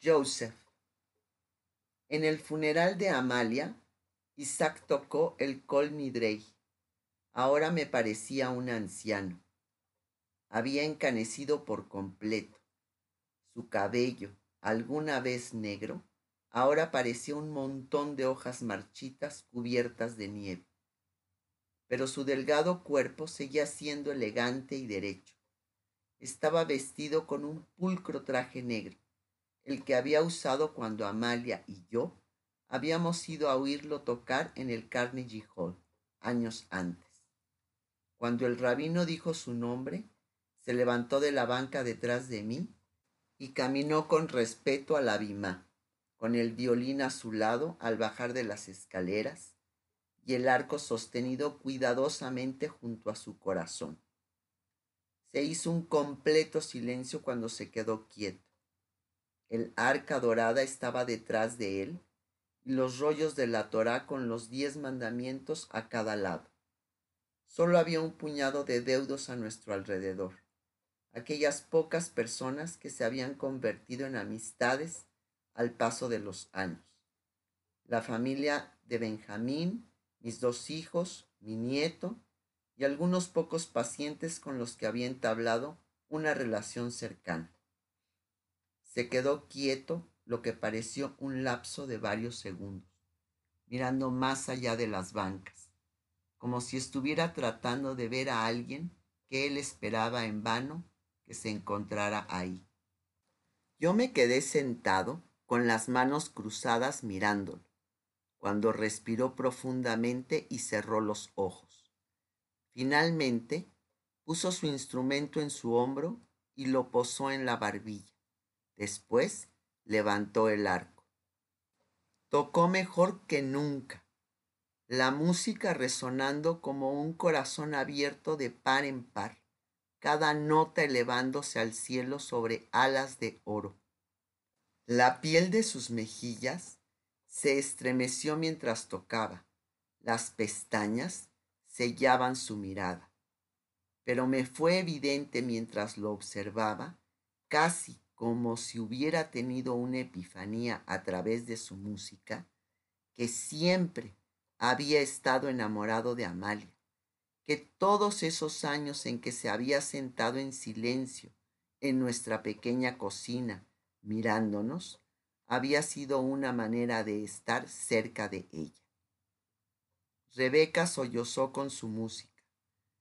Joseph. En el funeral de Amalia, Isaac tocó el Col Nidrei. Ahora me parecía un anciano. Había encanecido por completo. Su cabello, alguna vez negro, ahora parecía un montón de hojas marchitas cubiertas de nieve. Pero su delgado cuerpo seguía siendo elegante y derecho. Estaba vestido con un pulcro traje negro el que había usado cuando Amalia y yo habíamos ido a oírlo tocar en el Carnegie Hall años antes. Cuando el rabino dijo su nombre, se levantó de la banca detrás de mí y caminó con respeto a la bimá, con el violín a su lado al bajar de las escaleras y el arco sostenido cuidadosamente junto a su corazón. Se hizo un completo silencio cuando se quedó quieto el arca dorada estaba detrás de él y los rollos de la Torá con los diez mandamientos a cada lado. Solo había un puñado de deudos a nuestro alrededor, aquellas pocas personas que se habían convertido en amistades al paso de los años. La familia de Benjamín, mis dos hijos, mi nieto y algunos pocos pacientes con los que había entablado una relación cercana. Se quedó quieto lo que pareció un lapso de varios segundos, mirando más allá de las bancas, como si estuviera tratando de ver a alguien que él esperaba en vano que se encontrara ahí. Yo me quedé sentado con las manos cruzadas mirándolo, cuando respiró profundamente y cerró los ojos. Finalmente puso su instrumento en su hombro y lo posó en la barbilla. Después levantó el arco. Tocó mejor que nunca, la música resonando como un corazón abierto de par en par, cada nota elevándose al cielo sobre alas de oro. La piel de sus mejillas se estremeció mientras tocaba, las pestañas sellaban su mirada. Pero me fue evidente mientras lo observaba, casi como si hubiera tenido una epifanía a través de su música, que siempre había estado enamorado de Amalia, que todos esos años en que se había sentado en silencio en nuestra pequeña cocina mirándonos, había sido una manera de estar cerca de ella. Rebeca sollozó con su música.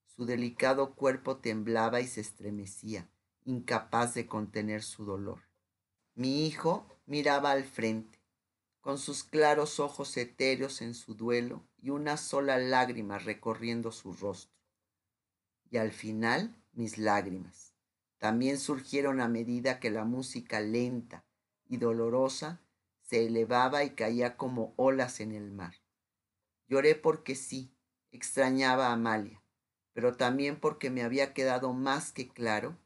Su delicado cuerpo temblaba y se estremecía incapaz de contener su dolor. Mi hijo miraba al frente, con sus claros ojos etéreos en su duelo y una sola lágrima recorriendo su rostro. Y al final mis lágrimas también surgieron a medida que la música lenta y dolorosa se elevaba y caía como olas en el mar. Lloré porque sí, extrañaba a Amalia, pero también porque me había quedado más que claro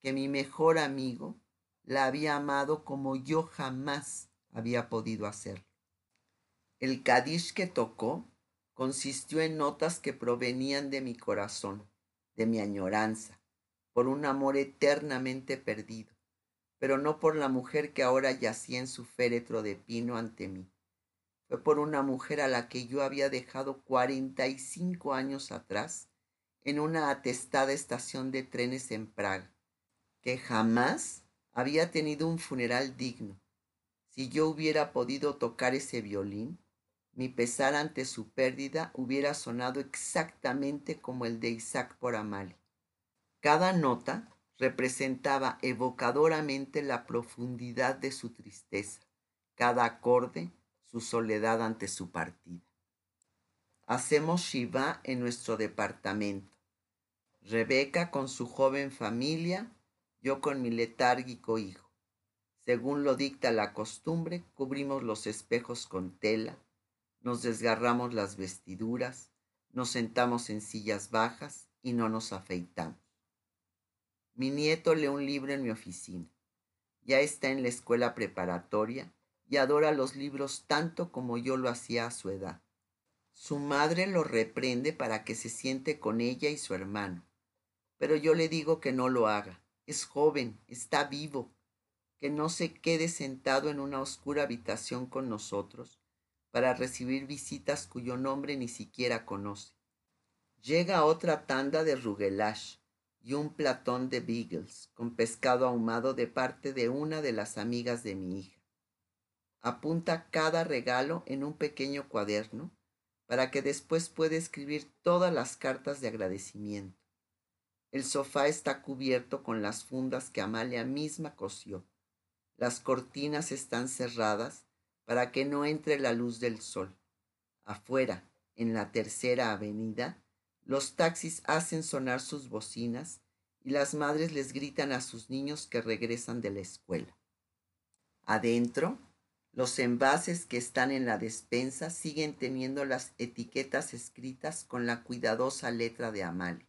que mi mejor amigo la había amado como yo jamás había podido hacerlo. El Kadish que tocó consistió en notas que provenían de mi corazón, de mi añoranza, por un amor eternamente perdido, pero no por la mujer que ahora yacía en su féretro de pino ante mí. Fue por una mujer a la que yo había dejado cuarenta y cinco años atrás en una atestada estación de trenes en Praga que jamás había tenido un funeral digno. Si yo hubiera podido tocar ese violín, mi pesar ante su pérdida hubiera sonado exactamente como el de Isaac por Amalia. Cada nota representaba evocadoramente la profundidad de su tristeza, cada acorde su soledad ante su partida. Hacemos Shiva en nuestro departamento. Rebeca con su joven familia yo con mi letárgico hijo. Según lo dicta la costumbre, cubrimos los espejos con tela, nos desgarramos las vestiduras, nos sentamos en sillas bajas y no nos afeitamos. Mi nieto lee un libro en mi oficina. Ya está en la escuela preparatoria y adora los libros tanto como yo lo hacía a su edad. Su madre lo reprende para que se siente con ella y su hermano, pero yo le digo que no lo haga es joven, está vivo. que no se quede sentado en una oscura habitación con nosotros para recibir visitas cuyo nombre ni siquiera conoce. Llega otra tanda de rugelage y un platón de beagles con pescado ahumado de parte de una de las amigas de mi hija. Apunta cada regalo en un pequeño cuaderno para que después pueda escribir todas las cartas de agradecimiento. El sofá está cubierto con las fundas que Amalia misma cosió. Las cortinas están cerradas para que no entre la luz del sol. Afuera, en la tercera avenida, los taxis hacen sonar sus bocinas y las madres les gritan a sus niños que regresan de la escuela. Adentro, los envases que están en la despensa siguen teniendo las etiquetas escritas con la cuidadosa letra de Amalia.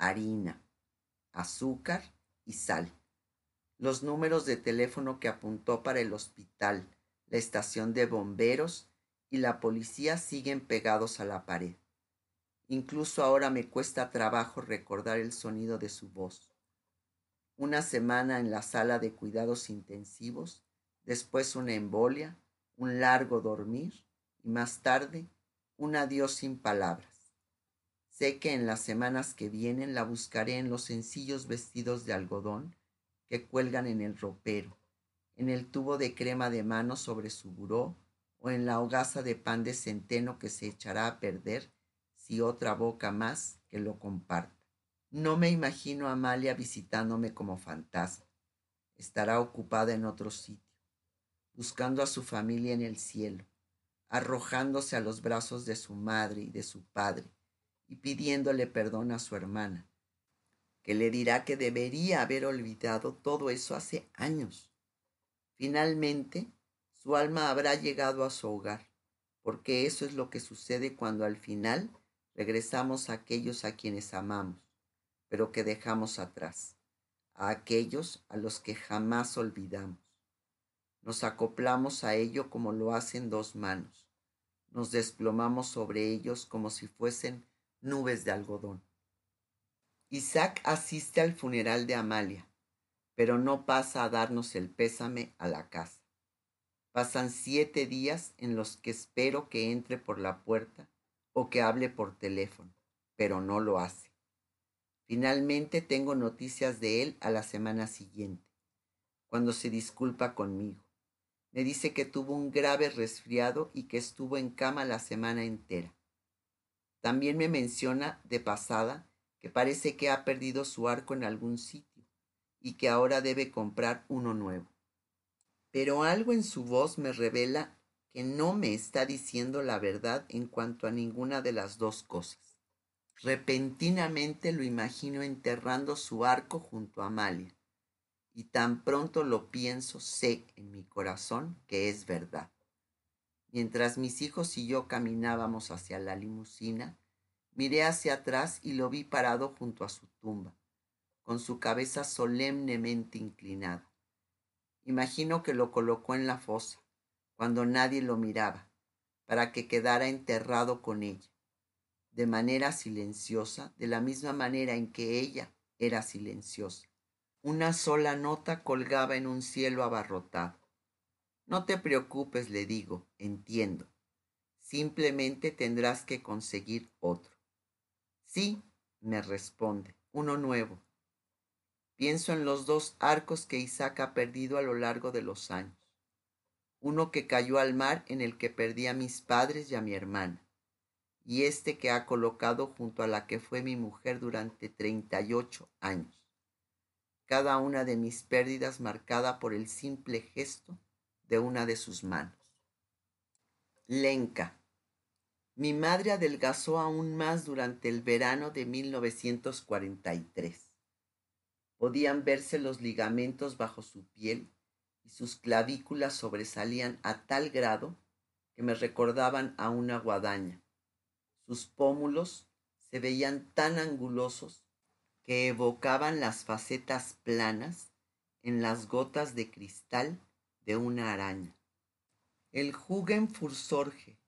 Harina, azúcar y sal. Los números de teléfono que apuntó para el hospital, la estación de bomberos y la policía siguen pegados a la pared. Incluso ahora me cuesta trabajo recordar el sonido de su voz. Una semana en la sala de cuidados intensivos, después una embolia, un largo dormir y más tarde un adiós sin palabras. Sé que en las semanas que vienen la buscaré en los sencillos vestidos de algodón que cuelgan en el ropero, en el tubo de crema de mano sobre su buró o en la hogaza de pan de centeno que se echará a perder y otra boca más que lo comparta. No me imagino a Amalia visitándome como fantasma. Estará ocupada en otro sitio, buscando a su familia en el cielo, arrojándose a los brazos de su madre y de su padre y pidiéndole perdón a su hermana, que le dirá que debería haber olvidado todo eso hace años. Finalmente, su alma habrá llegado a su hogar, porque eso es lo que sucede cuando al final regresamos a aquellos a quienes amamos, pero que dejamos atrás, a aquellos a los que jamás olvidamos. Nos acoplamos a ello como lo hacen dos manos, nos desplomamos sobre ellos como si fuesen nubes de algodón. Isaac asiste al funeral de Amalia, pero no pasa a darnos el pésame a la casa. Pasan siete días en los que espero que entre por la puerta o que hable por teléfono, pero no lo hace. Finalmente tengo noticias de él a la semana siguiente, cuando se disculpa conmigo. Me dice que tuvo un grave resfriado y que estuvo en cama la semana entera. También me menciona de pasada que parece que ha perdido su arco en algún sitio y que ahora debe comprar uno nuevo. Pero algo en su voz me revela que no me está diciendo la verdad en cuanto a ninguna de las dos cosas. Repentinamente lo imagino enterrando su arco junto a Amalia, y tan pronto lo pienso sé en mi corazón que es verdad. Mientras mis hijos y yo caminábamos hacia la limusina, miré hacia atrás y lo vi parado junto a su tumba, con su cabeza solemnemente inclinada. Imagino que lo colocó en la fosa, cuando nadie lo miraba, para que quedara enterrado con ella, de manera silenciosa, de la misma manera en que ella era silenciosa. Una sola nota colgaba en un cielo abarrotado. No te preocupes, le digo, entiendo. Simplemente tendrás que conseguir otro. Sí, me responde, uno nuevo. Pienso en los dos arcos que Isaac ha perdido a lo largo de los años uno que cayó al mar en el que perdí a mis padres y a mi hermana, y este que ha colocado junto a la que fue mi mujer durante treinta y ocho años, cada una de mis pérdidas marcada por el simple gesto de una de sus manos. Lenca. Mi madre adelgazó aún más durante el verano de 1943. Podían verse los ligamentos bajo su piel sus clavículas sobresalían a tal grado que me recordaban a una guadaña. Sus pómulos se veían tan angulosos que evocaban las facetas planas en las gotas de cristal de una araña. El Jugendfürsorge,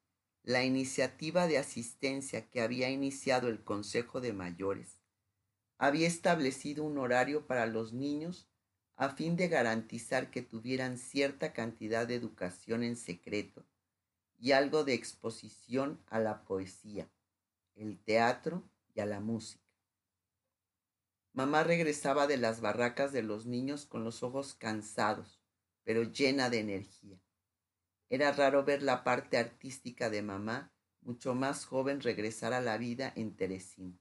la iniciativa de asistencia que había iniciado el Consejo de Mayores, había establecido un horario para los niños a fin de garantizar que tuvieran cierta cantidad de educación en secreto y algo de exposición a la poesía, el teatro y a la música. Mamá regresaba de las barracas de los niños con los ojos cansados, pero llena de energía. Era raro ver la parte artística de mamá, mucho más joven, regresar a la vida en Teresín.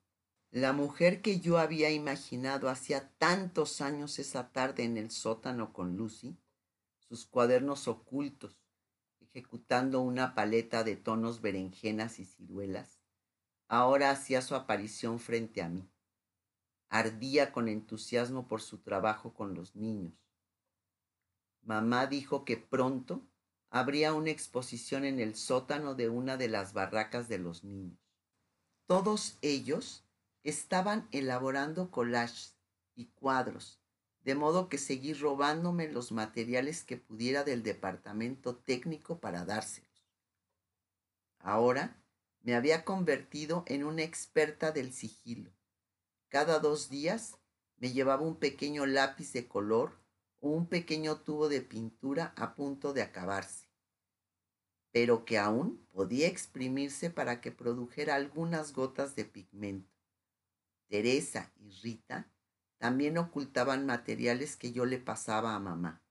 La mujer que yo había imaginado hacía tantos años esa tarde en el sótano con Lucy, sus cuadernos ocultos, ejecutando una paleta de tonos berenjenas y ciruelas, ahora hacía su aparición frente a mí. Ardía con entusiasmo por su trabajo con los niños. Mamá dijo que pronto habría una exposición en el sótano de una de las barracas de los niños. Todos ellos estaban elaborando collages y cuadros, de modo que seguí robándome los materiales que pudiera del departamento técnico para dárselos. Ahora me había convertido en una experta del sigilo. Cada dos días me llevaba un pequeño lápiz de color un pequeño tubo de pintura a punto de acabarse, pero que aún podía exprimirse para que produjera algunas gotas de pigmento. Teresa y Rita también ocultaban materiales que yo le pasaba a mamá,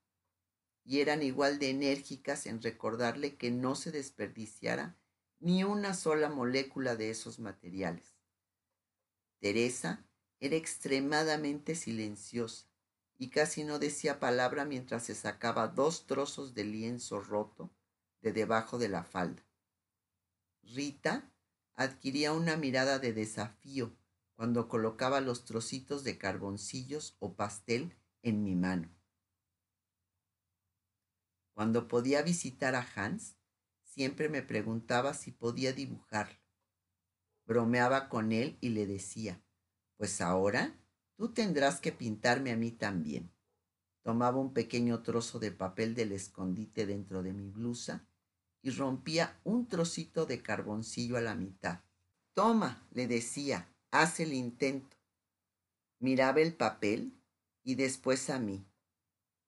y eran igual de enérgicas en recordarle que no se desperdiciara ni una sola molécula de esos materiales. Teresa era extremadamente silenciosa y casi no decía palabra mientras se sacaba dos trozos de lienzo roto de debajo de la falda. Rita adquiría una mirada de desafío cuando colocaba los trocitos de carboncillos o pastel en mi mano. Cuando podía visitar a Hans, siempre me preguntaba si podía dibujarlo. Bromeaba con él y le decía, pues ahora tú tendrás que pintarme a mí también. Tomaba un pequeño trozo de papel del escondite dentro de mi blusa y rompía un trocito de carboncillo a la mitad. Toma, le decía, haz el intento. Miraba el papel y después a mí.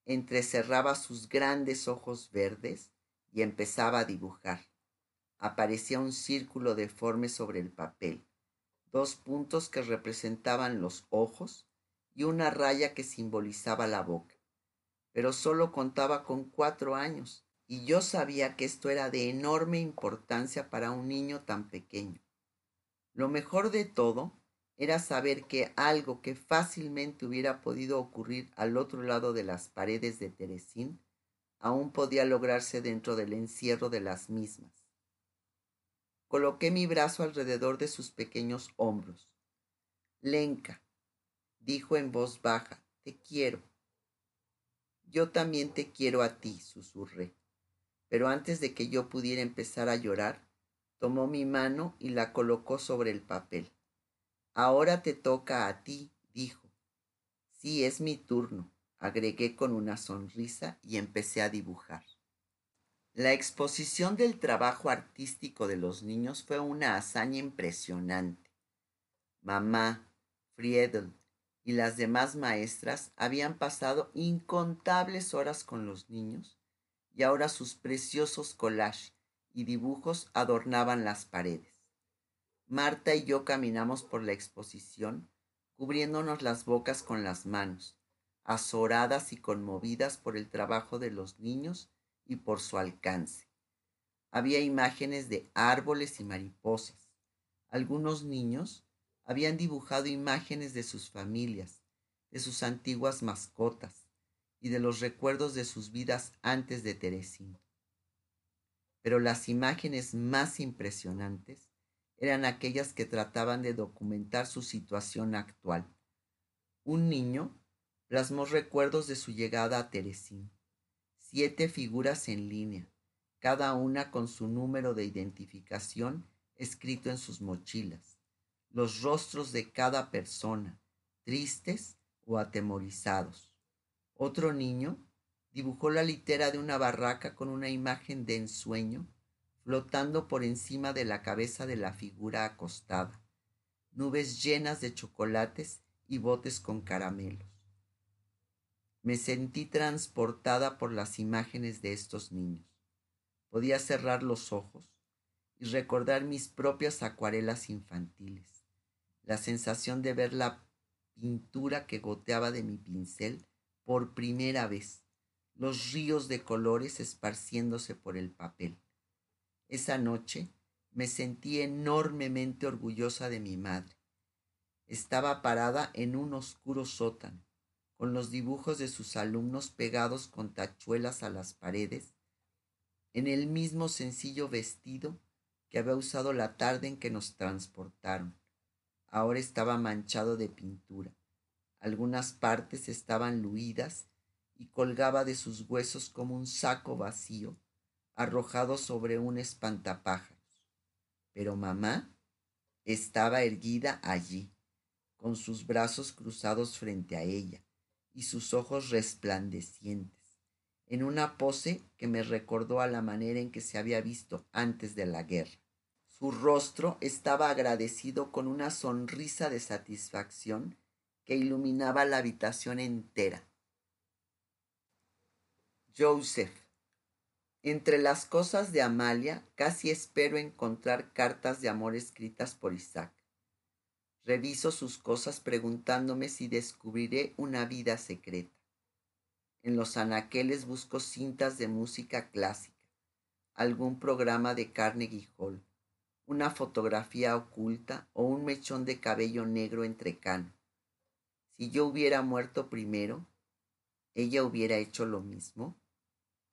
Entrecerraba sus grandes ojos verdes y empezaba a dibujar. Aparecía un círculo deforme sobre el papel, dos puntos que representaban los ojos y una raya que simbolizaba la boca. Pero solo contaba con cuatro años y yo sabía que esto era de enorme importancia para un niño tan pequeño. Lo mejor de todo era saber que algo que fácilmente hubiera podido ocurrir al otro lado de las paredes de Teresín aún podía lograrse dentro del encierro de las mismas. Coloqué mi brazo alrededor de sus pequeños hombros. Lenka, dijo en voz baja, te quiero. Yo también te quiero a ti, susurré. Pero antes de que yo pudiera empezar a llorar, tomó mi mano y la colocó sobre el papel. Ahora te toca a ti, dijo. Sí, es mi turno, agregué con una sonrisa y empecé a dibujar. La exposición del trabajo artístico de los niños fue una hazaña impresionante. Mamá, Friedel y las demás maestras habían pasado incontables horas con los niños y ahora sus preciosos collages y dibujos adornaban las paredes. Marta y yo caminamos por la exposición, cubriéndonos las bocas con las manos, azoradas y conmovidas por el trabajo de los niños y por su alcance. Había imágenes de árboles y mariposas. Algunos niños habían dibujado imágenes de sus familias, de sus antiguas mascotas y de los recuerdos de sus vidas antes de Teresín. Pero las imágenes más impresionantes eran aquellas que trataban de documentar su situación actual. Un niño plasmó recuerdos de su llegada a Teresín. Siete figuras en línea, cada una con su número de identificación escrito en sus mochilas. Los rostros de cada persona, tristes o atemorizados. Otro niño dibujó la litera de una barraca con una imagen de ensueño flotando por encima de la cabeza de la figura acostada, nubes llenas de chocolates y botes con caramelos. Me sentí transportada por las imágenes de estos niños. Podía cerrar los ojos y recordar mis propias acuarelas infantiles, la sensación de ver la pintura que goteaba de mi pincel por primera vez, los ríos de colores esparciéndose por el papel. Esa noche me sentí enormemente orgullosa de mi madre. Estaba parada en un oscuro sótano, con los dibujos de sus alumnos pegados con tachuelas a las paredes, en el mismo sencillo vestido que había usado la tarde en que nos transportaron. Ahora estaba manchado de pintura. Algunas partes estaban luidas y colgaba de sus huesos como un saco vacío arrojado sobre un espantapájaros. Pero mamá estaba erguida allí, con sus brazos cruzados frente a ella y sus ojos resplandecientes, en una pose que me recordó a la manera en que se había visto antes de la guerra. Su rostro estaba agradecido con una sonrisa de satisfacción que iluminaba la habitación entera. Joseph entre las cosas de Amalia casi espero encontrar cartas de amor escritas por Isaac. Reviso sus cosas preguntándome si descubriré una vida secreta. En los anaqueles busco cintas de música clásica, algún programa de Carnegie Hall, una fotografía oculta o un mechón de cabello negro entrecano. Si yo hubiera muerto primero, ¿ella hubiera hecho lo mismo?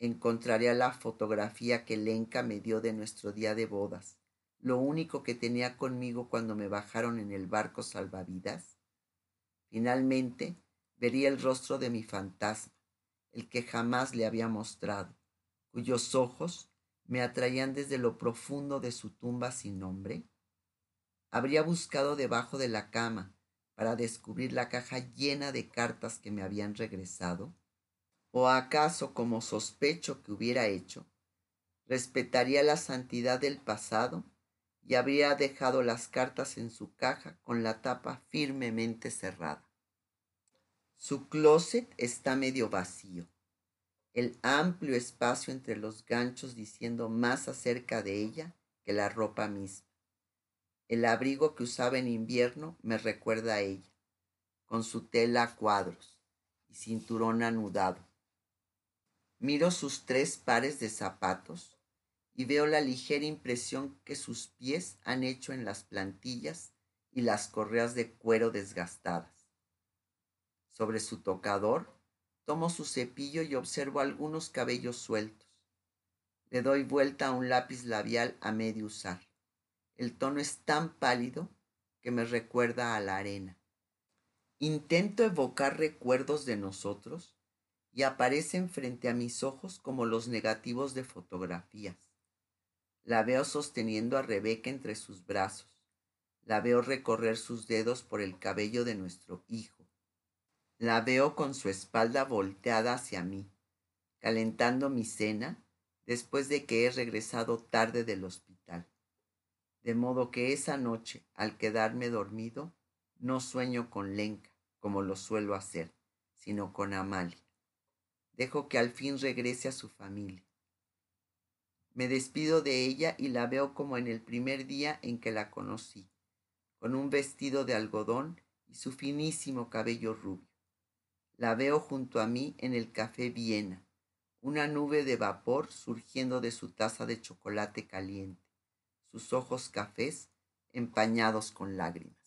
encontraría la fotografía que Lenka me dio de nuestro día de bodas, lo único que tenía conmigo cuando me bajaron en el barco salvavidas. Finalmente vería el rostro de mi fantasma, el que jamás le había mostrado, cuyos ojos me atraían desde lo profundo de su tumba sin nombre. Habría buscado debajo de la cama para descubrir la caja llena de cartas que me habían regresado ¿O acaso, como sospecho que hubiera hecho, respetaría la santidad del pasado y habría dejado las cartas en su caja con la tapa firmemente cerrada? Su closet está medio vacío. El amplio espacio entre los ganchos diciendo más acerca de ella que la ropa misma. El abrigo que usaba en invierno me recuerda a ella, con su tela a cuadros y cinturón anudado Miro sus tres pares de zapatos y veo la ligera impresión que sus pies han hecho en las plantillas y las correas de cuero desgastadas. Sobre su tocador tomo su cepillo y observo algunos cabellos sueltos. Le doy vuelta a un lápiz labial a medio usar. El tono es tan pálido que me recuerda a la arena. Intento evocar recuerdos de nosotros y aparecen frente a mis ojos como los negativos de fotografías. La veo sosteniendo a Rebeca entre sus brazos. La veo recorrer sus dedos por el cabello de nuestro hijo. La veo con su espalda volteada hacia mí, calentando mi cena después de que he regresado tarde del hospital. De modo que esa noche, al quedarme dormido, no sueño con Lenka, como lo suelo hacer, sino con Amalia. Dejo que al fin regrese a su familia. Me despido de ella y la veo como en el primer día en que la conocí, con un vestido de algodón y su finísimo cabello rubio. La veo junto a mí en el café Viena, una nube de vapor surgiendo de su taza de chocolate caliente, sus ojos cafés empañados con lágrimas.